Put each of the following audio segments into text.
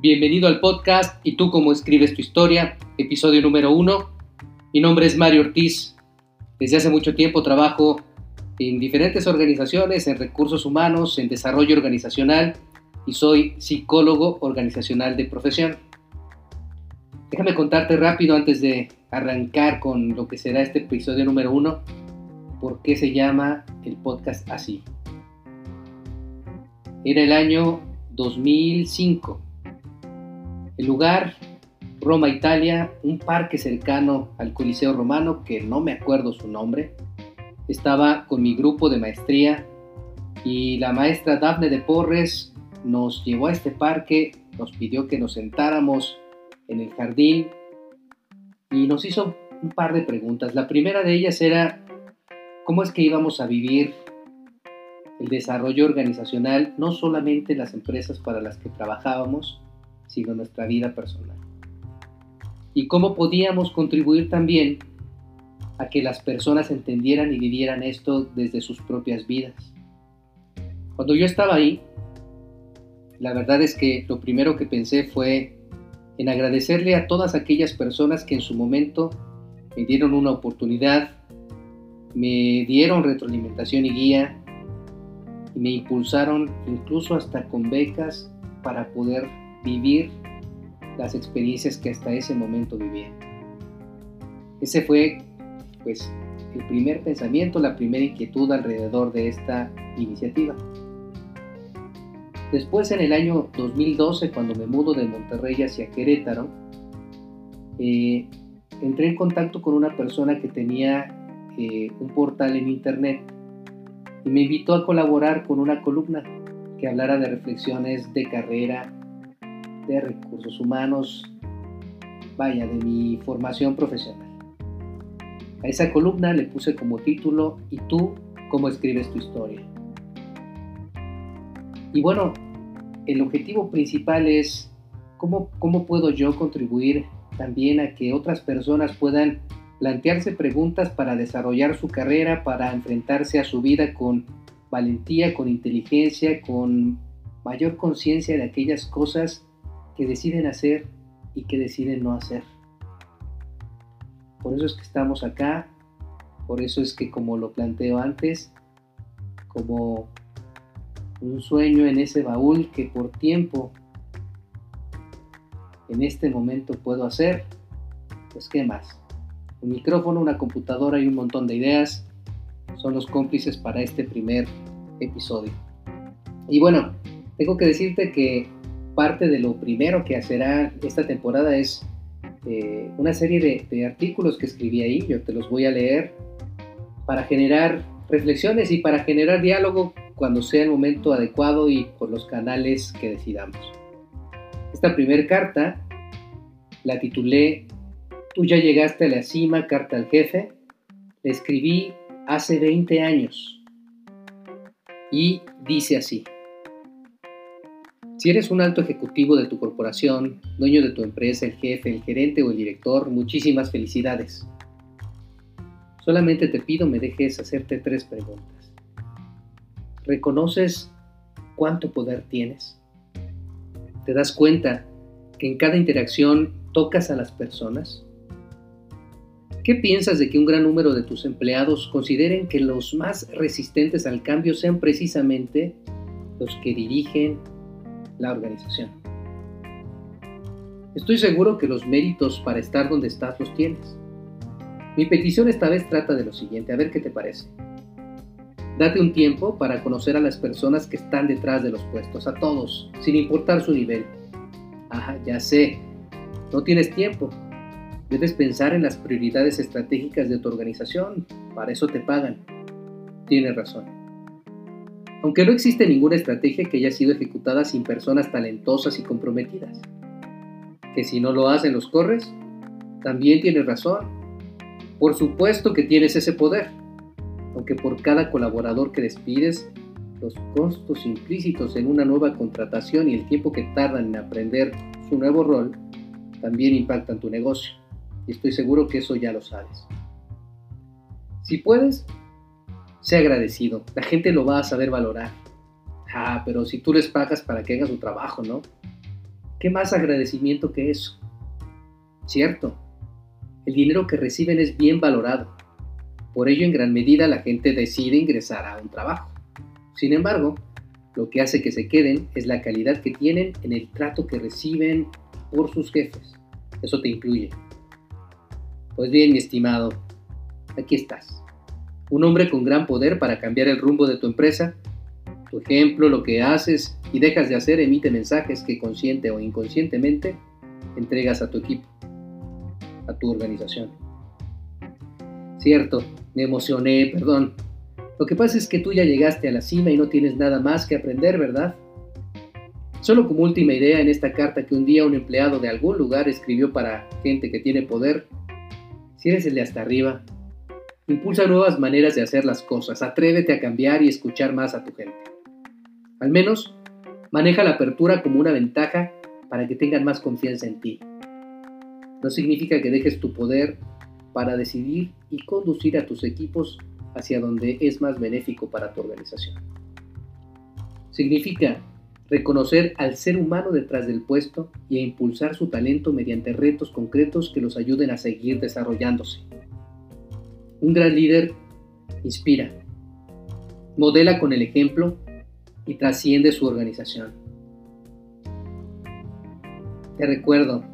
Bienvenido al podcast y tú cómo escribes tu historia, episodio número uno. Mi nombre es Mario Ortiz. Desde hace mucho tiempo trabajo en diferentes organizaciones, en recursos humanos, en desarrollo organizacional y soy psicólogo organizacional de profesión. Déjame contarte rápido antes de arrancar con lo que será este episodio número uno, por qué se llama el podcast así. Era el año 2005. El lugar, Roma, Italia, un parque cercano al Coliseo Romano, que no me acuerdo su nombre. Estaba con mi grupo de maestría y la maestra Dafne de Porres nos llevó a este parque, nos pidió que nos sentáramos en el jardín y nos hizo un par de preguntas. La primera de ellas era, ¿cómo es que íbamos a vivir el desarrollo organizacional no solamente en las empresas para las que trabajábamos, sino nuestra vida personal. Y cómo podíamos contribuir también a que las personas entendieran y vivieran esto desde sus propias vidas. Cuando yo estaba ahí, la verdad es que lo primero que pensé fue en agradecerle a todas aquellas personas que en su momento me dieron una oportunidad, me dieron retroalimentación y guía, me impulsaron incluso hasta con becas para poder vivir las experiencias que hasta ese momento vivía. Ese fue pues el primer pensamiento, la primera inquietud alrededor de esta iniciativa. Después en el año 2012, cuando me mudo de Monterrey hacia Querétaro, eh, entré en contacto con una persona que tenía eh, un portal en internet y me invitó a colaborar con una columna que hablara de reflexiones de carrera, de recursos humanos, vaya, de mi formación profesional. A esa columna le puse como título ¿Y tú cómo escribes tu historia? Y bueno, el objetivo principal es cómo, cómo puedo yo contribuir también a que otras personas puedan plantearse preguntas para desarrollar su carrera, para enfrentarse a su vida con valentía, con inteligencia, con mayor conciencia de aquellas cosas que deciden hacer y que deciden no hacer. Por eso es que estamos acá, por eso es que como lo planteo antes, como un sueño en ese baúl que por tiempo en este momento puedo hacer, pues qué más un micrófono, una computadora y un montón de ideas son los cómplices para este primer episodio. Y bueno, tengo que decirte que parte de lo primero que hacerá esta temporada es eh, una serie de, artículos que escribí ahí, yo te los voy a leer para generar reflexiones y para generar diálogo cuando sea el momento adecuado y por los canales que decidamos. Esta primera carta la titulé Tú ya llegaste a la cima, carta al jefe. Le escribí hace 20 años. Y dice así. Si eres un alto ejecutivo de tu corporación, dueño de tu empresa, el jefe, el gerente o el director, muchísimas felicidades. Solamente te pido me dejes hacerte tres preguntas. ¿Reconoces cuánto poder tienes? ¿Te das cuenta que en cada interacción tocas a las personas? ¿Qué piensas de que un gran número de tus empleados consideren que los más resistentes al cambio sean precisamente los que dirigen la organización? Estoy seguro que los méritos para estar donde estás los tienes. Mi petición esta vez trata de lo siguiente, a ver qué te parece. Date un tiempo para conocer a las personas que están detrás de los puestos, a todos, sin importar su nivel. Ajá, ya sé, no tienes tiempo, Debes pensar en las prioridades estratégicas de tu organización, para eso te pagan. Tienes razón. Aunque no existe ninguna estrategia que haya sido ejecutada sin personas talentosas y comprometidas. Que si no lo hacen los corres, también tienes razón. Por supuesto que tienes ese poder, aunque por cada colaborador que despides, los costos implícitos en una nueva contratación y el tiempo que tardan en aprender su nuevo rol también impactan tu negocio y estoy seguro que eso ya lo sabes. Si puedes, sé agradecido, la gente lo va a saber valorar. Ah, pero si tú les pagas para que hagan su trabajo, ¿no? ¿Qué más agradecimiento que eso? Cierto, el dinero que reciben es bien valorado. Por ello, en gran medida, la gente decide ingresar a un trabajo. Sin embargo, lo que hace que se queden es la calidad que tienen en el trato que reciben por sus jefes. Eso te incluye. Pues bien, mi estimado, aquí estás. Un hombre con gran poder para cambiar el rumbo de tu empresa. Tu ejemplo, lo que haces y dejas de hacer emite mensajes que consciente o inconscientemente entregas a tu equipo, a tu organización. Cierto, me emocioné, perdón. Lo que pasa es que tú ya llegaste a la cima y no tienes nada más que aprender, ¿verdad? Solo como última idea en esta carta que un día un empleado de algún lugar escribió para gente que tiene poder, si hasta arriba, impulsa nuevas maneras de hacer las cosas, atrévete a cambiar y escuchar más a tu gente. Al menos, maneja la apertura como una ventaja para que tengan más confianza en ti. No significa que dejes tu poder para decidir y conducir a tus equipos hacia donde es más benéfico para tu organización. Significa reconocer al ser humano detrás del puesto y impulsar su talento mediante retos concretos que los ayuden a seguir desarrollándose. Un gran líder inspira, modela con el ejemplo y trasciende su organización. Te recuerdo,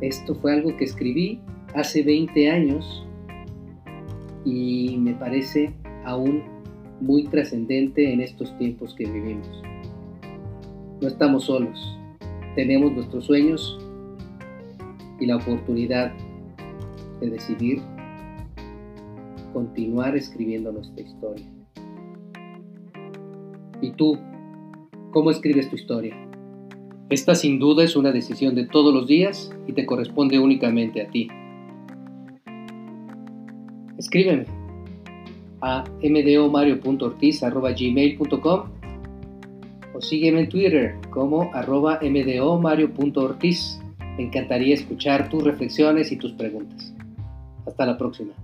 esto fue algo que escribí hace 20 años y me parece aún muy trascendente en estos tiempos que vivimos. No estamos solos, tenemos nuestros sueños y la oportunidad de decidir continuar escribiendo nuestra historia. ¿Y tú? ¿Cómo escribes tu historia? Esta sin duda es una decisión de todos los días y te corresponde únicamente a ti. Escríbeme a mdomario.ortiz.gmail.com o sígueme en Twitter como arroba mdomario.ortiz. Me encantaría escuchar tus reflexiones y tus preguntas. Hasta la próxima.